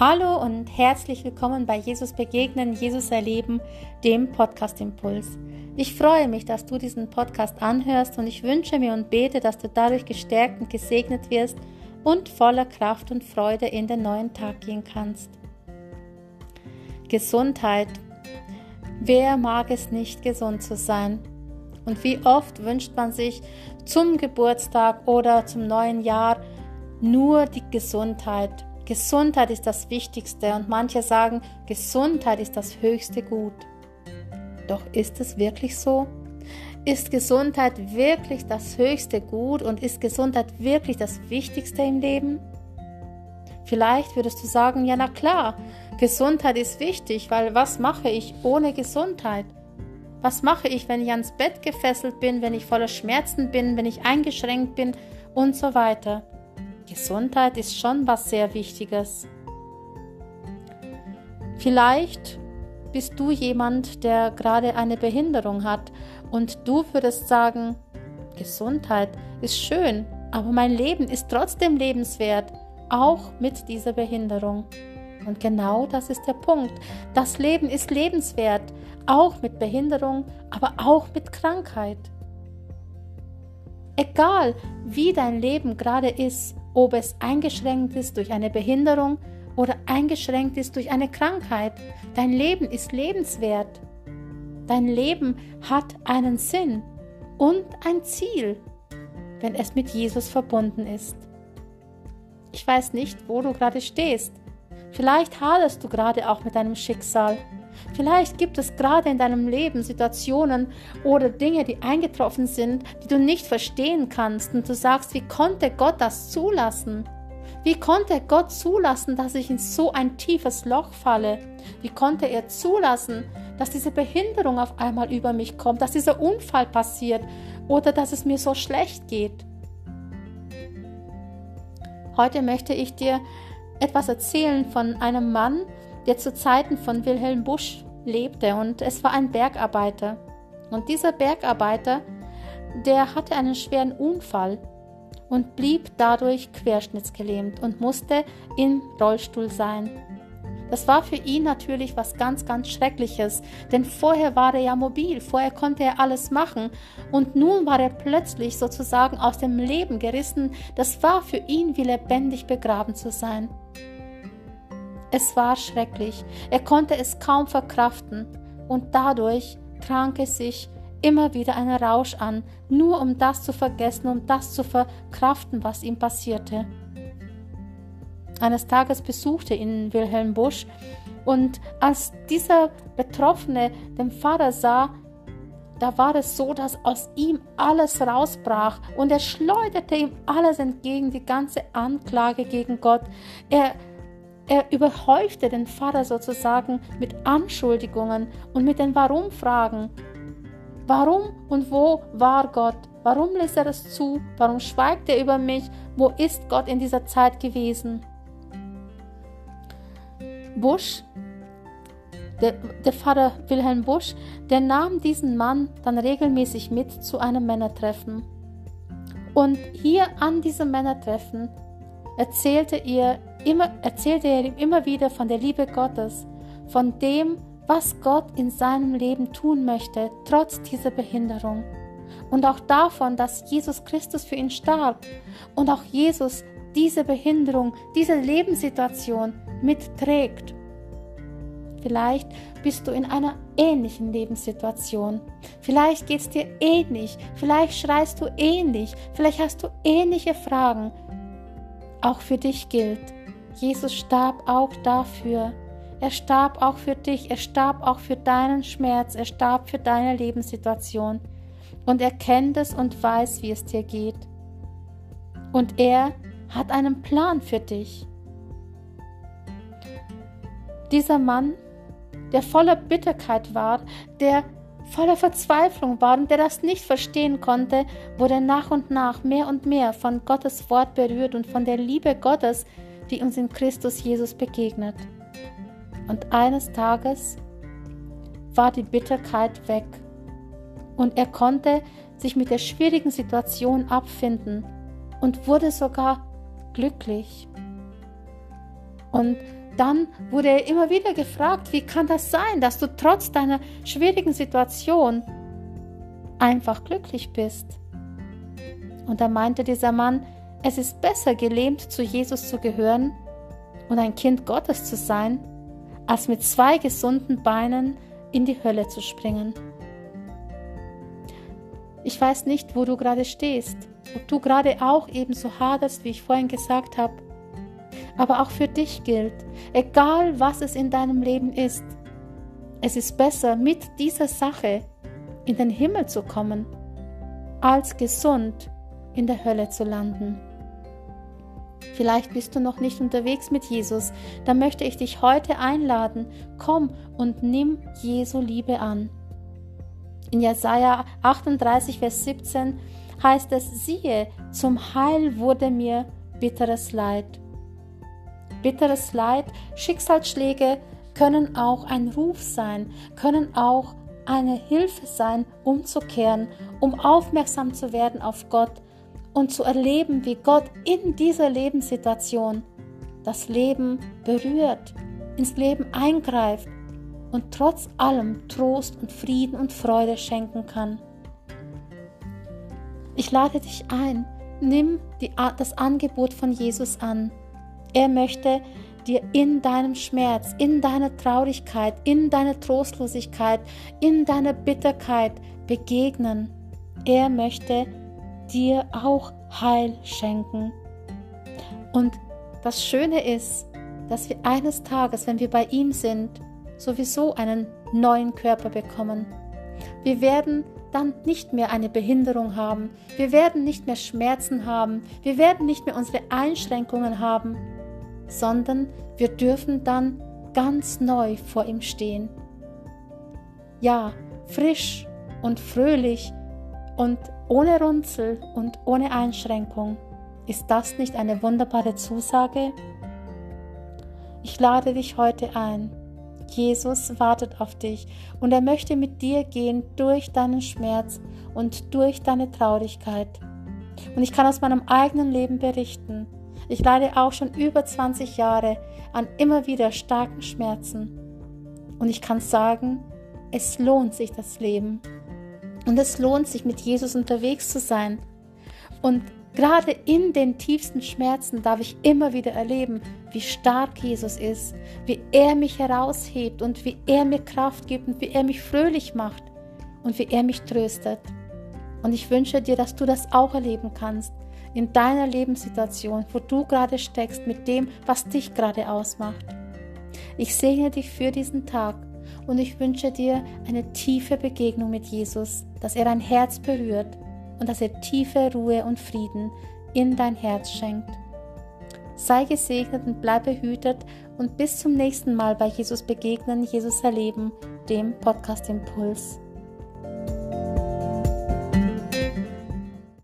Hallo und herzlich willkommen bei Jesus Begegnen, Jesus Erleben, dem Podcast Impuls. Ich freue mich, dass du diesen Podcast anhörst und ich wünsche mir und bete, dass du dadurch gestärkt und gesegnet wirst und voller Kraft und Freude in den neuen Tag gehen kannst. Gesundheit. Wer mag es nicht, gesund zu sein? Und wie oft wünscht man sich zum Geburtstag oder zum neuen Jahr nur die Gesundheit Gesundheit ist das Wichtigste und manche sagen, Gesundheit ist das höchste Gut. Doch ist es wirklich so? Ist Gesundheit wirklich das höchste Gut und ist Gesundheit wirklich das Wichtigste im Leben? Vielleicht würdest du sagen, ja na klar, Gesundheit ist wichtig, weil was mache ich ohne Gesundheit? Was mache ich, wenn ich ans Bett gefesselt bin, wenn ich voller Schmerzen bin, wenn ich eingeschränkt bin und so weiter? Gesundheit ist schon was sehr Wichtiges. Vielleicht bist du jemand, der gerade eine Behinderung hat und du würdest sagen, Gesundheit ist schön, aber mein Leben ist trotzdem lebenswert, auch mit dieser Behinderung. Und genau das ist der Punkt. Das Leben ist lebenswert, auch mit Behinderung, aber auch mit Krankheit. Egal, wie dein Leben gerade ist, ob es eingeschränkt ist durch eine Behinderung oder eingeschränkt ist durch eine Krankheit. Dein Leben ist lebenswert. Dein Leben hat einen Sinn und ein Ziel, wenn es mit Jesus verbunden ist. Ich weiß nicht, wo du gerade stehst. Vielleicht haderst du gerade auch mit deinem Schicksal. Vielleicht gibt es gerade in deinem Leben Situationen oder Dinge, die eingetroffen sind, die du nicht verstehen kannst und du sagst, wie konnte Gott das zulassen? Wie konnte Gott zulassen, dass ich in so ein tiefes Loch falle? Wie konnte er zulassen, dass diese Behinderung auf einmal über mich kommt, dass dieser Unfall passiert oder dass es mir so schlecht geht? Heute möchte ich dir etwas erzählen von einem Mann, der zu Zeiten von Wilhelm Busch lebte und es war ein Bergarbeiter. Und dieser Bergarbeiter, der hatte einen schweren Unfall und blieb dadurch querschnittsgelähmt und musste im Rollstuhl sein. Das war für ihn natürlich was ganz, ganz Schreckliches, denn vorher war er ja mobil, vorher konnte er alles machen und nun war er plötzlich sozusagen aus dem Leben gerissen. Das war für ihn wie lebendig begraben zu sein. Es war schrecklich, er konnte es kaum verkraften, und dadurch trank es sich immer wieder einen Rausch an, nur um das zu vergessen, um das zu verkraften, was ihm passierte. Eines Tages besuchte ihn Wilhelm Busch, und als dieser Betroffene den Pfarrer sah, da war es so, dass aus ihm alles rausbrach und er schleuderte ihm alles entgegen, die ganze Anklage gegen Gott. Er er überhäufte den Pfarrer sozusagen mit Anschuldigungen und mit den Warum-Fragen. Warum und wo war Gott? Warum lässt er es zu? Warum schweigt er über mich? Wo ist Gott in dieser Zeit gewesen? Busch, der, der Pfarrer Wilhelm Busch, der nahm diesen Mann dann regelmäßig mit zu einem Männertreffen. Und hier an diesem Männertreffen erzählte er immer, erzählte er ihm immer wieder von der Liebe Gottes, von dem, was Gott in seinem Leben tun möchte, trotz dieser Behinderung. Und auch davon, dass Jesus Christus für ihn starb und auch Jesus diese Behinderung, diese Lebenssituation mitträgt. Vielleicht bist du in einer ähnlichen Lebenssituation. Vielleicht geht es dir ähnlich. Vielleicht schreist du ähnlich. Vielleicht hast du ähnliche Fragen. Auch für dich gilt, Jesus starb auch dafür. Er starb auch für dich, er starb auch für deinen Schmerz, er starb für deine Lebenssituation. Und er kennt es und weiß, wie es dir geht. Und er hat einen Plan für dich. Dieser Mann, der voller Bitterkeit war, der voller Verzweiflung war und der das nicht verstehen konnte, wurde nach und nach mehr und mehr von Gottes Wort berührt und von der Liebe Gottes, die uns in Christus Jesus begegnet. Und eines Tages war die Bitterkeit weg und er konnte sich mit der schwierigen Situation abfinden und wurde sogar glücklich. Und dann wurde er immer wieder gefragt, wie kann das sein, dass du trotz deiner schwierigen Situation einfach glücklich bist? Und da meinte dieser Mann, es ist besser gelähmt zu Jesus zu gehören und ein Kind Gottes zu sein, als mit zwei gesunden Beinen in die Hölle zu springen. Ich weiß nicht, wo du gerade stehst, ob du gerade auch ebenso haderst, wie ich vorhin gesagt habe. Aber auch für dich gilt, egal was es in deinem Leben ist, es ist besser, mit dieser Sache in den Himmel zu kommen, als gesund in der Hölle zu landen. Vielleicht bist du noch nicht unterwegs mit Jesus, dann möchte ich dich heute einladen, komm und nimm Jesu Liebe an. In Jesaja 38, Vers 17 heißt es: Siehe, zum Heil wurde mir bitteres Leid. Bitteres Leid, Schicksalsschläge können auch ein Ruf sein, können auch eine Hilfe sein, umzukehren, um aufmerksam zu werden auf Gott und zu erleben, wie Gott in dieser Lebenssituation das Leben berührt, ins Leben eingreift und trotz allem Trost und Frieden und Freude schenken kann. Ich lade dich ein, nimm die, das Angebot von Jesus an. Er möchte dir in deinem Schmerz, in deiner Traurigkeit, in deiner Trostlosigkeit, in deiner Bitterkeit begegnen. Er möchte dir auch Heil schenken. Und das Schöne ist, dass wir eines Tages, wenn wir bei ihm sind, sowieso einen neuen Körper bekommen. Wir werden dann nicht mehr eine Behinderung haben, wir werden nicht mehr Schmerzen haben, wir werden nicht mehr unsere Einschränkungen haben, sondern wir dürfen dann ganz neu vor ihm stehen. Ja, frisch und fröhlich und ohne Runzel und ohne Einschränkung. Ist das nicht eine wunderbare Zusage? Ich lade dich heute ein, Jesus wartet auf dich und er möchte mit dir gehen durch deinen Schmerz und durch deine Traurigkeit. Und ich kann aus meinem eigenen Leben berichten. Ich leide auch schon über 20 Jahre an immer wieder starken Schmerzen. Und ich kann sagen, es lohnt sich das Leben. Und es lohnt sich, mit Jesus unterwegs zu sein. Und Gerade in den tiefsten Schmerzen darf ich immer wieder erleben, wie stark Jesus ist, wie er mich heraushebt und wie er mir Kraft gibt und wie er mich fröhlich macht und wie er mich tröstet. Und ich wünsche dir, dass du das auch erleben kannst in deiner Lebenssituation, wo du gerade steckst mit dem, was dich gerade ausmacht. Ich segne dich für diesen Tag und ich wünsche dir eine tiefe Begegnung mit Jesus, dass er dein Herz berührt und dass er tiefe Ruhe und Frieden in dein Herz schenkt. Sei gesegnet und bleib behütet und bis zum nächsten Mal bei Jesus begegnen, Jesus erleben, dem Podcast Impuls.